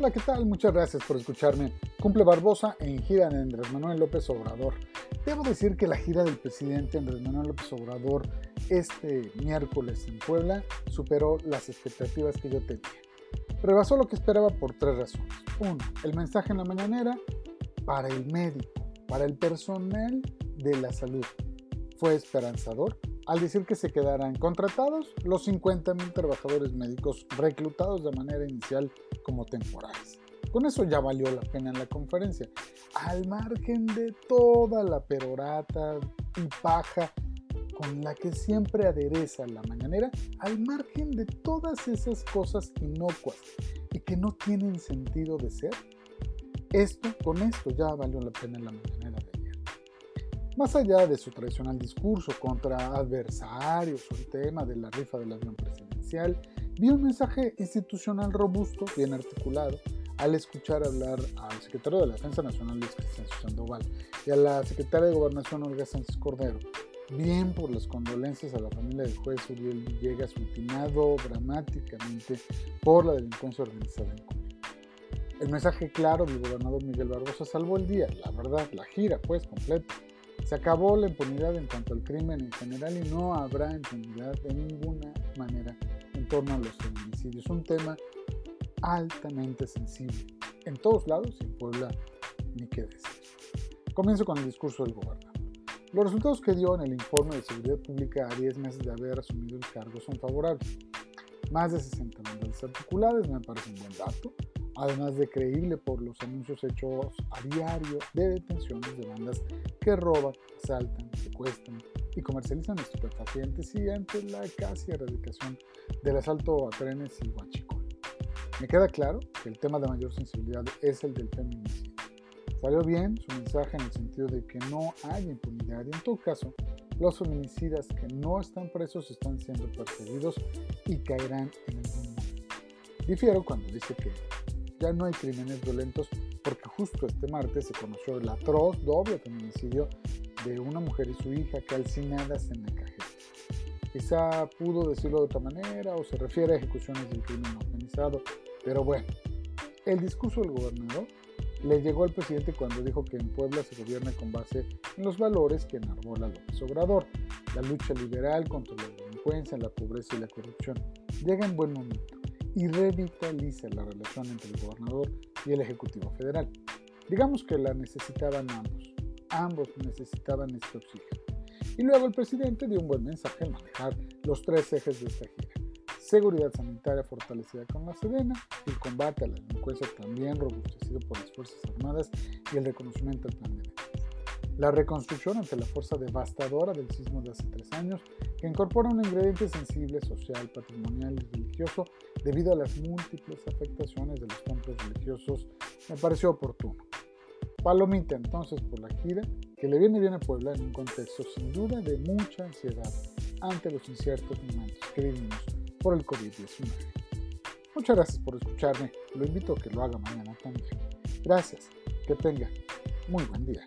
Hola, ¿qué tal? Muchas gracias por escucharme. Cumple Barbosa en gira de Andrés Manuel López Obrador. Debo decir que la gira del presidente Andrés Manuel López Obrador este miércoles en Puebla superó las expectativas que yo tenía. Rebasó lo que esperaba por tres razones. Uno, el mensaje en la mañanera para el médico, para el personal de la salud. Fue esperanzador al decir que se quedarán contratados los 50.000 trabajadores médicos reclutados de manera inicial como temporales. Con eso ya valió la pena en la conferencia, al margen de toda la perorata y paja con la que siempre adereza la mañanera, al margen de todas esas cosas inocuas y que no tienen sentido de ser, esto, con esto ya valió la pena en la mañanera. Más allá de su tradicional discurso contra adversarios o el tema de la rifa del avión presidencial, dio un mensaje institucional robusto, bien articulado, al escuchar hablar al secretario de la Defensa Nacional Luis Cristian Sandoval y a la secretaria de Gobernación Olga Sánchez Cordero, bien por las condolencias a la familia del juez Uriel Villegas, ultimado dramáticamente por la delincuencia organizada en Cuba. El mensaje claro del gobernador Miguel Barbosa salvó el día, la verdad, la gira pues completa. Se acabó la impunidad en cuanto al crimen en general y no habrá impunidad de ninguna manera torno a los feminicidios. Un tema altamente sensible. En todos lados, en Puebla, ni qué decir. Comienzo con el discurso del gobernador. Los resultados que dio en el informe de seguridad pública a 10 meses de haber asumido el cargo son favorables. Más de 60 bandas articuladas me parece un buen dato, además de creíble por los anuncios hechos a diario de detenciones de bandas que roban, asaltan, secuestran, y comercializan estupefacientes y ante la casi erradicación del asalto a trenes y huachicol. Me queda claro que el tema de mayor sensibilidad es el del feminicidio. Salió bien su mensaje en el sentido de que no hay impunidad y en todo caso los feminicidas que no están presos están siendo perseguidos y caerán en el mundo. Difiero cuando dice que ya no hay crímenes violentos porque justo este martes se conoció el atroz doble feminicidio de una mujer y su hija calcinadas en la cajeta. Quizá pudo decirlo de otra manera o se refiere a ejecuciones del crimen organizado, pero bueno, el discurso del gobernador le llegó al presidente cuando dijo que en Puebla se gobierna con base en los valores que enarbola López Obrador, la lucha liberal contra la delincuencia, la pobreza y la corrupción. Llega en buen momento y revitaliza la relación entre el gobernador y el Ejecutivo Federal. Digamos que la necesitaban ambos ambos necesitaban este oxígeno. Y luego el presidente dio un buen mensaje al manejar los tres ejes de esta gira. Seguridad sanitaria fortalecida con la Sedena, el combate a la delincuencia también robustecido por las Fuerzas Armadas y el reconocimiento del plan de La reconstrucción ante la fuerza devastadora del sismo de hace tres años, que incorpora un ingrediente sensible, social, patrimonial y religioso debido a las múltiples afectaciones de los templos religiosos, me pareció oportuno. Palomita entonces por la gira, que le viene bien a Puebla en un contexto sin duda de mucha ansiedad ante los inciertos momentos que vivimos por el COVID-19. Muchas gracias por escucharme, lo invito a que lo haga mañana también. Gracias, que tenga muy buen día.